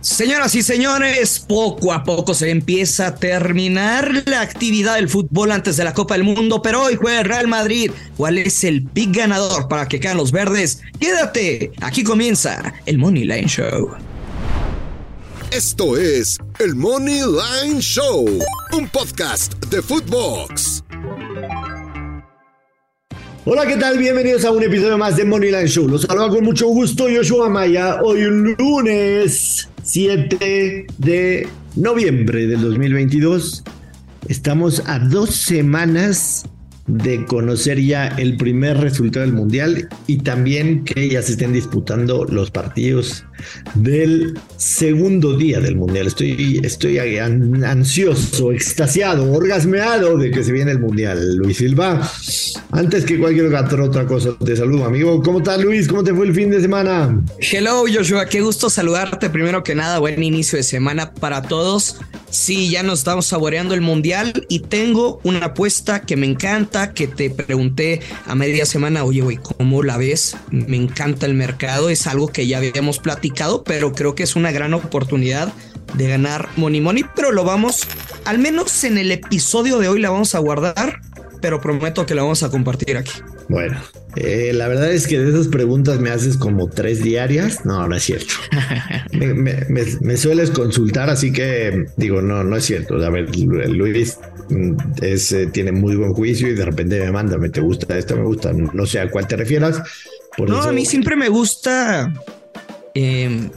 Señoras y señores, poco a poco se empieza a terminar la actividad del fútbol antes de la Copa del Mundo, pero hoy juega el Real Madrid. ¿Cuál es el pick ganador para que quedan los verdes? Quédate, aquí comienza el Money Line Show. Esto es el Money Line Show, un podcast de Footbox. Hola, ¿qué tal? Bienvenidos a un episodio más de Moneyline Show. Los saludo con mucho gusto Yoshua Maya. Hoy lunes 7 de noviembre del 2022. Estamos a dos semanas de conocer ya el primer resultado del Mundial y también que ya se estén disputando los partidos del segundo día del Mundial. Estoy, estoy ansioso, extasiado, orgasmeado de que se viene el Mundial, Luis Silva. Antes que cualquier otra cosa, te saludo, amigo. ¿Cómo estás, Luis? ¿Cómo te fue el fin de semana? Hello, Joshua. Qué gusto saludarte. Primero que nada, buen inicio de semana para todos. Sí, ya nos estamos saboreando el Mundial y tengo una apuesta que me encanta, que te pregunté a media semana, oye, güey, ¿cómo la ves? Me encanta el mercado, es algo que ya habíamos platicado, pero creo que es una gran oportunidad de ganar Money Money, pero lo vamos, al menos en el episodio de hoy la vamos a guardar, pero prometo que la vamos a compartir aquí. Bueno, eh, la verdad es que de esas preguntas me haces como tres diarias. No, no es cierto. me, sueles consultar, así que digo, no, no es cierto. A ver, Luis mm, es, eh, tiene muy buen juicio y de repente me manda, me te gusta esto, me gusta, no sé a cuál te refieras. no, a mí siempre me gusta eh,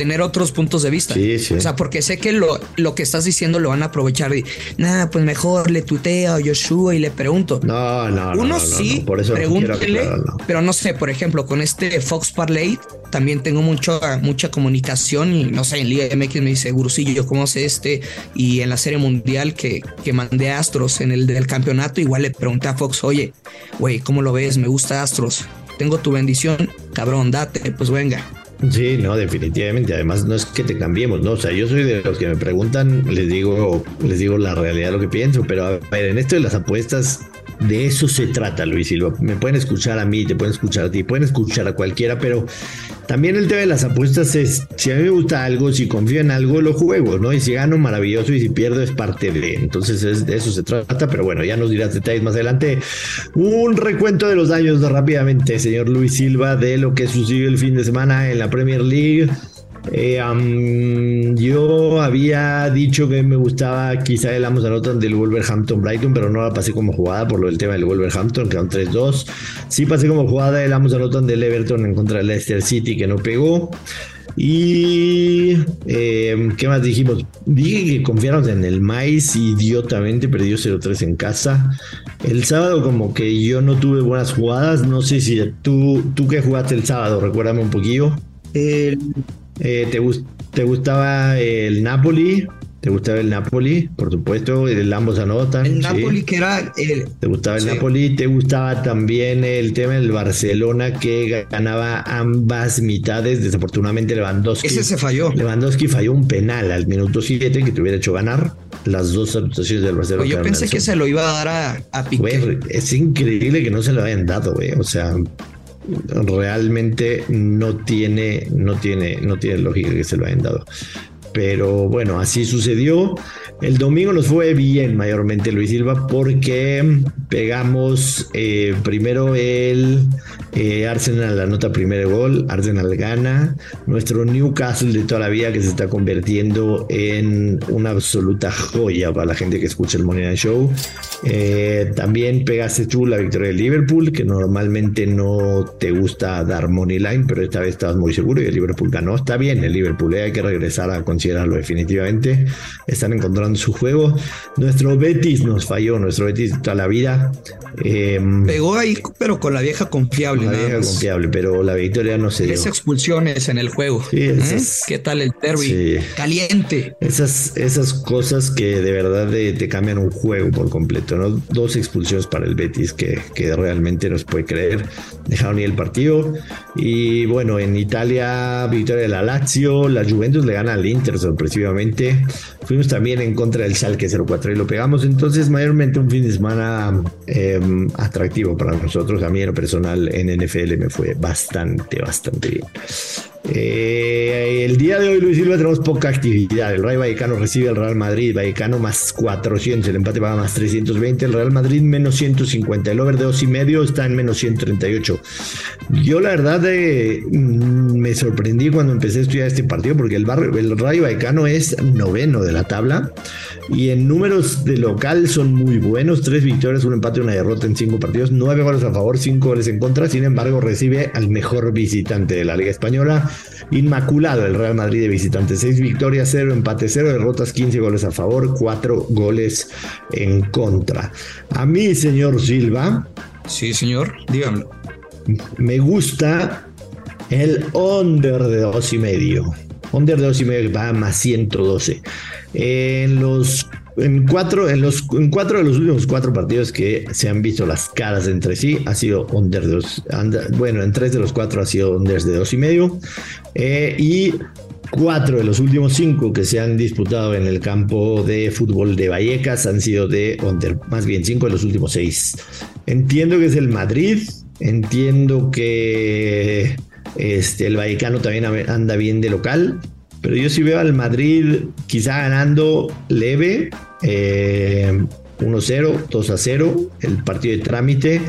tener otros puntos de vista. Sí, sí. O sea, porque sé que lo, lo que estás diciendo lo van a aprovechar y nada, pues mejor le tuteo a Yoshua y le pregunto. No, no, no. Uno sí, por eso pregúntele, pero no sé, por ejemplo, con este Fox Parlay también tengo mucho, mucha comunicación y no sé, en Liga MX me dice, Gurusillo, ¿cómo hace este? Y en la Serie Mundial que, que mandé a Astros en el del campeonato, igual le pregunté a Fox, oye, güey, ¿cómo lo ves? Me gusta Astros. Tengo tu bendición, cabrón, date, pues venga. Sí, no, definitivamente. Además, no es que te cambiemos, ¿no? O sea, yo soy de los que me preguntan, les digo, les digo la realidad lo que pienso, pero a ver, en esto de las apuestas, de eso se trata, Luis Silva. Me pueden escuchar a mí, te pueden escuchar a ti, pueden escuchar a cualquiera, pero también el tema de las apuestas es, si a mí me gusta algo, si confío en algo, lo juego, ¿no? Y si gano, maravilloso, y si pierdo, es parte de. Entonces, es, de eso se trata, pero bueno, ya nos dirás detalles más adelante. Un recuento de los daños rápidamente, señor Luis Silva, de lo que sucedió el fin de semana en la Premier League. Eh, yo había dicho que me gustaba quizá el Amos Anotan del Wolverhampton Brighton, pero no la pasé como jugada por lo del tema del Wolverhampton, que quedaron 3-2. Sí pasé como jugada el Amos Anotan del Everton en contra del Leicester City, que no pegó. Y eh, ¿qué más dijimos? Dije que confiáramos en el maíz idiotamente perdió 0-3 en casa. El sábado como que yo no tuve buenas jugadas. No sé si tú, tú que jugaste el sábado, recuérdame un poquillo. Eh, ¿te, ¿Te gustaba el Napoli? ¿Te gustaba el Napoli? Por supuesto, el ambos anotan. El Napoli que era el... ¿Te gustaba el Napoli? ¿Te gustaba también el tema del Barcelona que ganaba ambas mitades? Desafortunadamente Lewandowski... Ese se falló. Lewandowski falló un penal al minuto 7 que te hubiera hecho ganar las dos anotaciones del Barcelona. yo pensé que se lo iba a dar a, a Piqué. es increíble que no se lo hayan dado, güey. O sea, realmente no tiene, no tiene, no tiene lógica que se lo hayan dado. Pero bueno, así sucedió. El domingo nos fue bien, mayormente Luis Silva, porque pegamos eh, primero el eh, Arsenal la nota primer gol, Arsenal gana, nuestro Newcastle de toda la vida que se está convirtiendo en una absoluta joya para la gente que escucha el Money Show. Eh, también pegaste tú la victoria de Liverpool, que normalmente no te gusta dar money line, pero esta vez estabas muy seguro y el Liverpool ganó. Está bien, el Liverpool hay que regresar a considerarlo definitivamente. Están encontrando su juego. Nuestro Betis nos falló, nuestro Betis toda la vida. Em, Pegó ahí, pero con la vieja confiable. La vieja confiable, pero la victoria no se dio. Tres expulsiones en el juego. ¿Eh? ¿Qué tal el derby? Caliente. Esas, esas cosas que de verdad te cambian un juego por completo, ¿no? Dos expulsiones para el Betis que, que realmente no se puede creer. Dejaron ir el partido. Y bueno, en Italia, victoria de la Lazio. La Juventus le gana al Inter sorpresivamente. Fuimos también en contra del Schalke 04 y lo pegamos. Entonces, mayormente un fin de semana em, atractivo para nosotros. A mí en lo personal en NFL me fue bastante, bastante bien. Eh, el día de hoy, Luis Silva, tenemos poca actividad. El Rayo Vallecano recibe al Real Madrid. Vallecano más 400, el empate va más 320. El Real Madrid menos 150. El over de dos y medio está en menos 138. Yo, la verdad, eh, mm, me sorprendí cuando empecé a estudiar este partido porque el, el Rayo Vallecano es noveno de la tabla y en números de local son muy buenos. Tres victorias, un empate y una derrota en cinco partidos. Nueve goles a favor, cinco goles en contra. Sin embargo, recibe al mejor visitante de la Liga Española inmaculado el Real Madrid de visitante. Seis victorias, cero empate, cero derrotas, 15 goles a favor, cuatro goles en contra. A mí, señor Silva. Sí, señor, dígamelo. Me gusta el under de dos y medio. Under de dos y medio va más 112. En los en cuatro, en los, en cuatro de los últimos cuatro partidos que se han visto las caras entre sí, ha sido under de dos, bueno, en tres de los cuatro ha sido under de dos y medio. Eh, y cuatro de los últimos cinco que se han disputado en el campo de fútbol de Vallecas han sido de under, más bien cinco de los últimos seis. Entiendo que es el Madrid, entiendo que este, el Vallecano también anda bien de local, pero yo sí veo al Madrid quizá ganando leve, 1-0, eh, 2-0, el partido de trámite.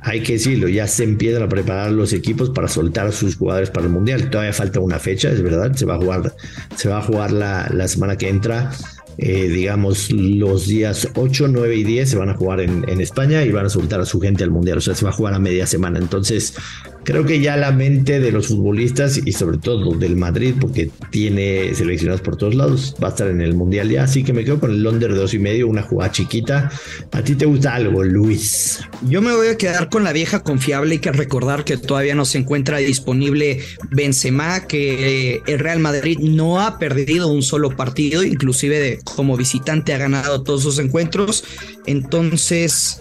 Hay que decirlo, ya se empiezan a preparar los equipos para soltar a sus jugadores para el Mundial. Todavía falta una fecha, es verdad, se va a jugar, se va a jugar la, la semana que entra. Eh, digamos, los días 8, 9 y 10 se van a jugar en, en, España y van a soltar a su gente al Mundial. O sea, se va a jugar a media semana. Entonces, creo que ya la mente de los futbolistas y sobre todo del Madrid, porque tiene seleccionados por todos lados, va a estar en el Mundial ya. Así que me quedo con el Londres de dos y medio, una jugada chiquita. ¿A ti te gusta algo, Luis? Yo me voy a quedar con la vieja confiable. Hay que recordar que todavía no se encuentra disponible Benzema, que el Real Madrid no ha perdido un solo partido, inclusive como visitante ha ganado todos sus encuentros. Entonces,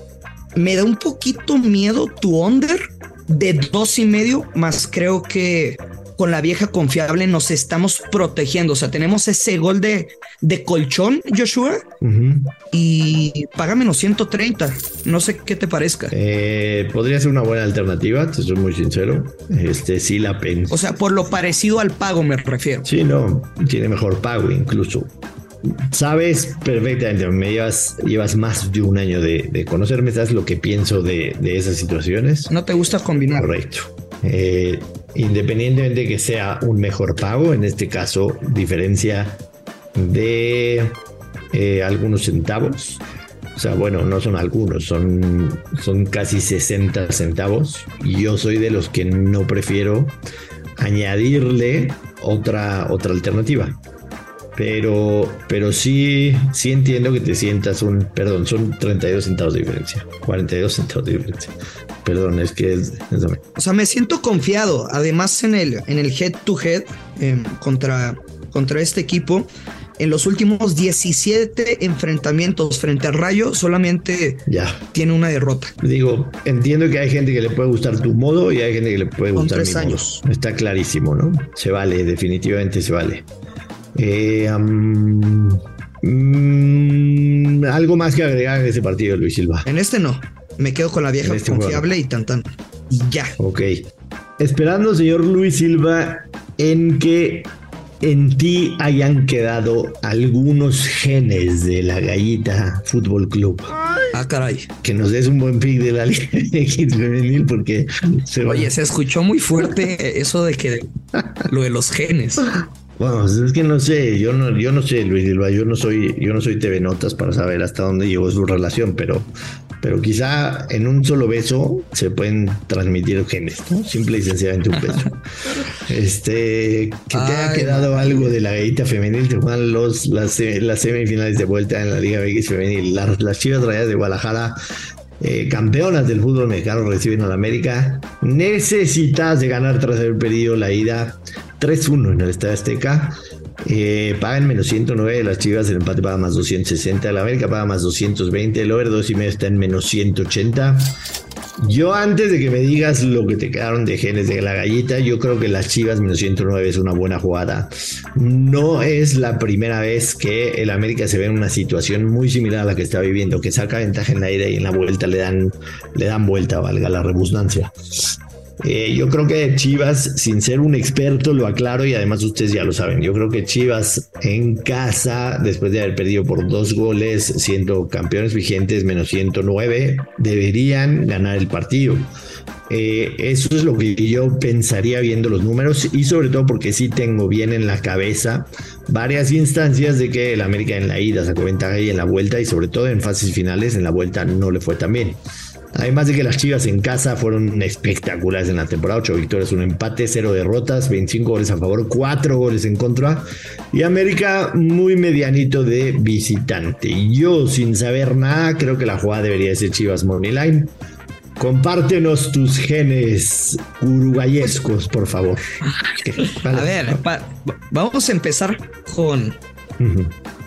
me da un poquito miedo tu under de dos y medio, más creo que con la vieja confiable nos estamos protegiendo. O sea, tenemos ese gol de, de colchón, Joshua, y paga menos 130. No sé qué te parezca. Eh, podría ser una buena alternativa, te soy muy sincero. Este sí la penso. O sea, por lo parecido al pago me refiero. Sí, no, tiene mejor pago incluso. Sabes perfectamente, me llevas, llevas más de un año de, conocerme, sabes lo que pienso de, esas situaciones. No te gusta combinar. Correcto. Eh, independientemente de que sea un mejor pago, en este caso, diferencia de eh, algunos centavos. O sea, bueno, no son algunos, son, son casi 60 centavos. Y yo soy de los que no prefiero añadirle otra, otra alternativa pero, pero sí, sí entiendo que te sientas un, perdón, son 32 centavos de diferencia, 42 centavos de diferencia. Perdón, es que es, O sea, me siento confiado. Además, en el, en el head to head em, contra, contra este equipo, en los últimos 17 enfrentamientos frente al Rayo, solamente ya. tiene una derrota. Digo, entiendo que hay gente que le puede gustar tu modo y hay gente que le puede gustar tres años. Está clarísimo, ¿no? Se vale, definitivamente se vale. Eh, mm, algo más que agregar en ese partido, Luis Silva. En este no. Me quedo con la vieja este confiable y tan tan. Y ya. Ok. Esperando, señor Luis Silva, en que en ti hayan quedado algunos genes de la Gallita Fútbol Club. Ah, caray. Que nos des un buen pick de la Liga X femenil porque se Oye, se escuchó muy fuerte eso de que lo de los genes. Bueno, es que no sé, yo no, yo no sé, Luis Silva, yo no soy, yo no soy TV Notas para saber hasta dónde llegó su relación, pero, pero quizá en un solo beso se pueden transmitir genes, ¿no? Simple y sencillamente un beso. este, que te haya quedado algo de la gallita femenil, que juegan los, las, las, semifinales de vuelta en la Liga BX femenil. Las, las chivas rayadas de Guadalajara eh, campeonas del fútbol mexicano reciben a la América, necesitas de ganar tras haber perdido la ida 3-1 en el Estadio Azteca. Eh, pagan menos 109 las Chivas, el empate paga más 260, la América paga más 220, el over 2 y medio está en menos 180. Yo antes de que me digas lo que te quedaron de genes de la gallita, yo creo que las Chivas menos 109 es una buena jugada. No es la primera vez que el América se ve en una situación muy similar a la que está viviendo, que saca ventaja en la ida y en la vuelta le dan, le dan vuelta, valga la redundancia. Eh, yo creo que Chivas, sin ser un experto, lo aclaro y además ustedes ya lo saben. Yo creo que Chivas en casa, después de haber perdido por dos goles, siendo campeones vigentes menos 109, deberían ganar el partido. Eh, eso es lo que yo pensaría viendo los números y sobre todo porque sí tengo bien en la cabeza varias instancias de que el América en la ida sacó ventaja y en la vuelta y sobre todo en fases finales en la vuelta no le fue tan bien. Además de que las Chivas en casa fueron espectaculares en la temporada, 8 victorias, un empate, 0 derrotas, 25 goles a favor, 4 goles en contra y América muy medianito de visitante. Yo sin saber nada creo que la jugada debería ser Chivas Moneyline. Compártenos tus genes uruguayescos, por favor. A ver, vamos a empezar con,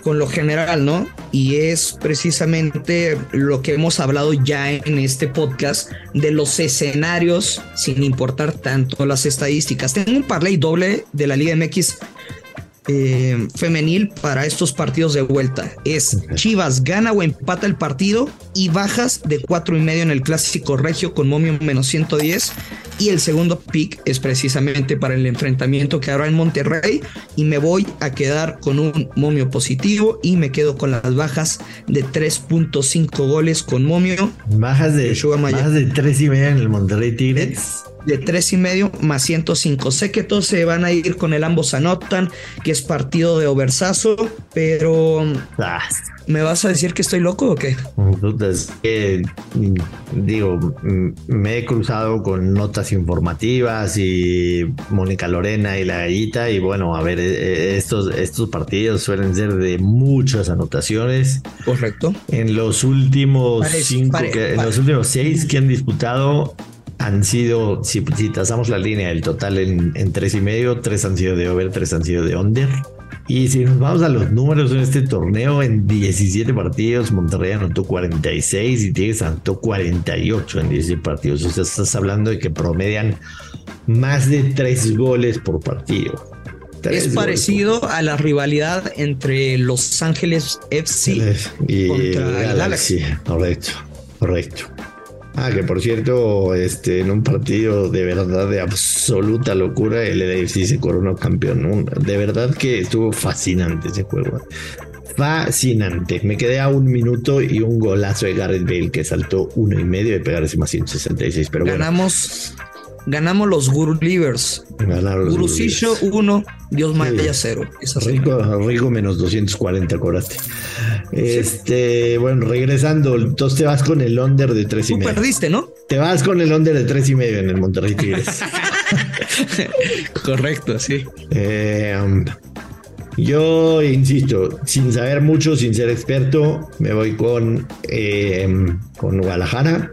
con lo general, ¿no? Y es precisamente lo que hemos hablado ya en este podcast de los escenarios, sin importar tanto las estadísticas. Tengo un parlay doble de la Liga MX eh, femenil para estos partidos de vuelta. Es Chivas gana o empata el partido y bajas de cuatro y medio en el clásico regio con momio menos 110. Y el segundo pick es precisamente para el enfrentamiento que habrá en Monterrey. Y me voy a quedar con un momio positivo y me quedo con las bajas de 3.5 goles con momio. Bajas de, bajas de 3 y medio en el Monterrey Tigres de tres y medio más 105. Sé que todos se van a ir con el ambos anotan, que es partido de oversazo, pero ah. ¿me vas a decir que estoy loco o qué? digo, me he cruzado con notas informativas y Mónica Lorena y la gallita y bueno, a ver, e, e, estos, estos partidos suelen ser de muchas anotaciones. Correcto. En los últimos cinco, en los últimos seis que han disputado han sido, si, si tasamos la línea, el total en, en tres y medio, tres han sido de over, tres han sido de under. Y si nos vamos a los números en este torneo, en 17 partidos, Monterrey anotó 46 y Tigres anotó 48 en 17 partidos. O sea, estás hablando de que promedian más de tres goles por partido. es parecido a la rivalidad entre Los Ángeles FC y contra el Galaxy. Correcto, correcto. Ah, que por cierto, este, en un partido de verdad de absoluta locura, el LAFC se coronó campeón. De verdad que estuvo fascinante ese juego. Fascinante. Me quedé a un minuto y un golazo de Gareth Bale que saltó uno y medio de pegar ese más 166. Pero ganamos, ganamos los Guru Livers. Gurusillo 1, Dios Maya 0. Rico, rico menos 240 coraste. Este, bueno, regresando, entonces te vas con el under de 3 y medio. perdiste, ¿no? Te vas con el under de 3 y medio en el Monterrey Tigres. Correcto, sí. Eh, um, yo insisto, sin saber mucho, sin ser experto, me voy con, eh, con Guadalajara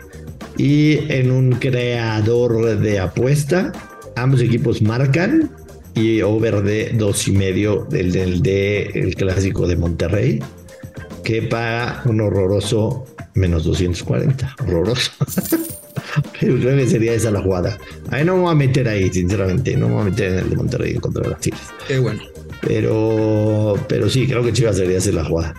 y en un creador de apuesta. Ambos equipos marcan y over de dos y medio del, del de el clásico de Monterrey que paga un horroroso menos 240. Horroroso. Pero creo que sería esa la jugada. Ahí no me voy a meter ahí, sinceramente. No me voy a meter en el de Monterrey contra las Tigres. Qué bueno. Pero, pero sí, creo que Chivas debería hacer la jugada.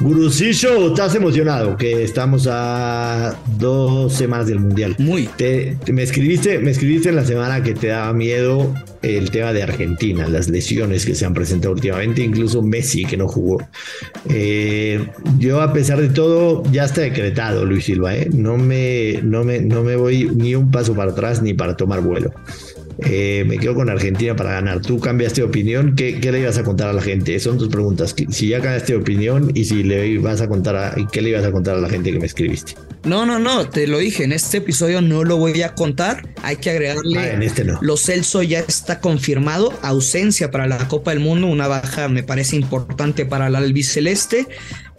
Gurusillo, estás emocionado que estamos a dos semanas del mundial. Muy. Te, me escribiste, me escribiste en la semana que te daba miedo el tema de Argentina, las lesiones que se han presentado últimamente, incluso Messi que no jugó. Eh, yo a pesar de todo ya está decretado Luis Silva, ¿eh? no me, no me, no me voy ni un paso para atrás ni para tomar vuelo. Eh, me quedo con Argentina para ganar. Tú cambiaste de opinión. ¿Qué, le ibas a contar a la gente? Son tus preguntas. Si ya cambiaste de opinión y si le vas a contar a, qué le ibas a contar a la gente que me escribiste. No, no, no. Te lo dije. En este episodio no lo voy a contar. Hay que agregarle. Ah, en este no. Lo Celso ya está confirmado. Ausencia para la Copa del Mundo. Una baja me parece importante para la albiceleste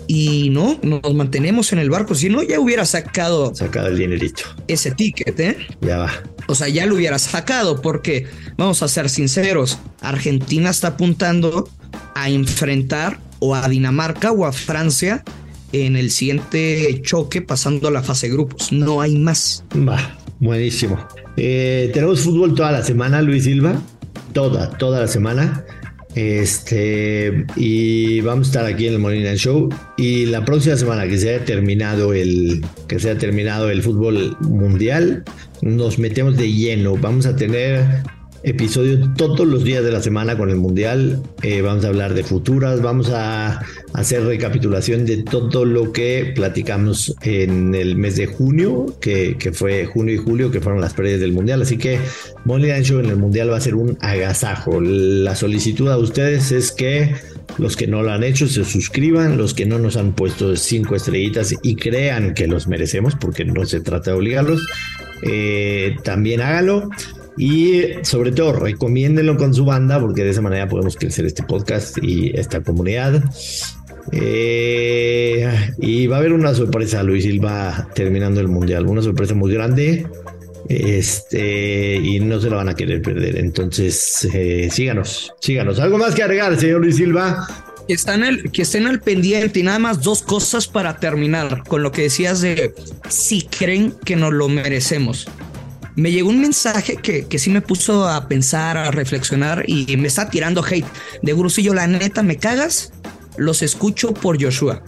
y no, nos mantenemos en el barco. Si no, ya hubiera sacado. Sacado el dinerito. Ese ticket, ¿eh? Ya va. O sea, ya lo hubiera sacado, porque vamos a ser sinceros: Argentina está apuntando a enfrentar o a Dinamarca o a Francia en el siguiente choque pasando a la fase de grupos. No hay más. Va, buenísimo. Eh, tenemos fútbol toda la semana, Luis Silva. Toda, toda la semana. Este, y vamos a estar aquí en el Morning Show. Y la próxima semana que se haya terminado el, que se haya terminado el fútbol mundial, nos metemos de lleno. Vamos a tener episodios todos los días de la semana con el Mundial. Eh, vamos a hablar de futuras, vamos a hacer recapitulación de todo lo que platicamos en el mes de junio, que, fue junio y julio, que fueron las previas del Mundial. Así que Money Show en el Mundial va a ser un agasajo. La solicitud a ustedes es que los que no lo han hecho se suscriban, los que no nos han puesto cinco estrellitas y crean que los merecemos, porque no se trata de obligarlos, eh, también hágalo. Y sobre todo, recomiéndenlo con su banda porque de esa manera podemos crecer este podcast y esta comunidad. Eh, y va a haber una sorpresa, Luis Silva terminando el mundial, una sorpresa muy grande. Este, y no se la van a querer perder. Entonces, eh, síganos, síganos. ¿Algo más que agregar, señor Luis Silva? Que, están el, que estén al pendiente y nada más dos cosas para terminar con lo que decías de si creen que nos lo merecemos me llegó un mensaje que, que sí me puso a pensar, a reflexionar y me está tirando hate de Grusillo. La neta, me cagas, los escucho por Joshua.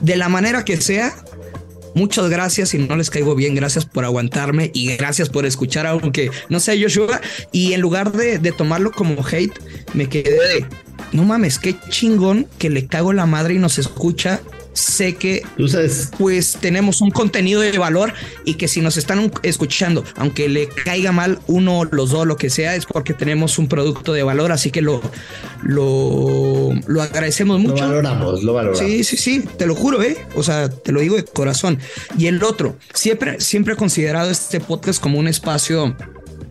De la manera que sea, muchas gracias y no les caigo bien. Gracias por aguantarme y gracias por escuchar, aunque no sé Joshua. Y en lugar de, de tomarlo como hate, me quedé de no mames, qué chingón que le cago la madre y nos escucha sé que pues tenemos un contenido de valor y que si nos están escuchando, aunque le caiga mal uno, los dos, lo que sea, es porque tenemos un producto de valor, así que lo, lo, lo agradecemos mucho. Lo valoramos, lo valoramos. Sí, sí, sí, te lo juro, ¿eh? O sea, te lo digo de corazón. Y el otro, siempre, siempre he considerado este podcast como un espacio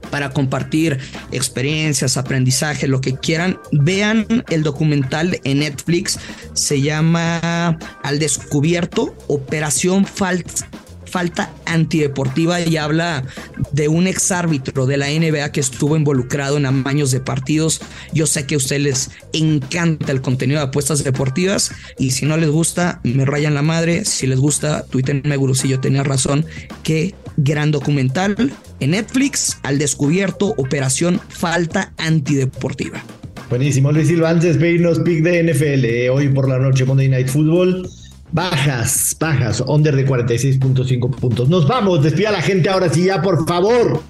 para compartir experiencias, aprendizaje, lo que quieran, vean el documental en Netflix. Se llama Al Descubierto, Operación Falta falta antideportiva y habla de un exárbitro de la NBA que estuvo involucrado en amaños de partidos. Yo sé que a ustedes les encanta el contenido de apuestas deportivas y si no les gusta, me rayan la madre. Si les gusta, tuítenme yo tenía razón. Qué gran documental en Netflix al descubierto Operación Falta Antideportiva. Buenísimo, Luis Silva, antes de pick de NFL, eh, hoy por la noche Monday Night Football. Bajas, bajas, under de 46.5 puntos. Nos vamos, despida a la gente ahora sí, ya, por favor.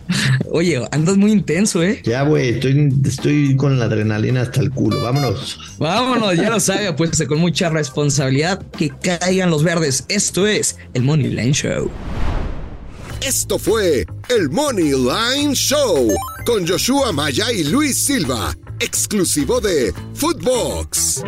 Oye, andas muy intenso, ¿eh? Ya, güey, estoy, estoy con la adrenalina hasta el culo. Vámonos. Vámonos, ya lo sabe, pues con mucha responsabilidad que caigan los verdes. Esto es el Money Line Show. Esto fue el Money Line Show con Joshua Maya y Luis Silva, exclusivo de Footbox.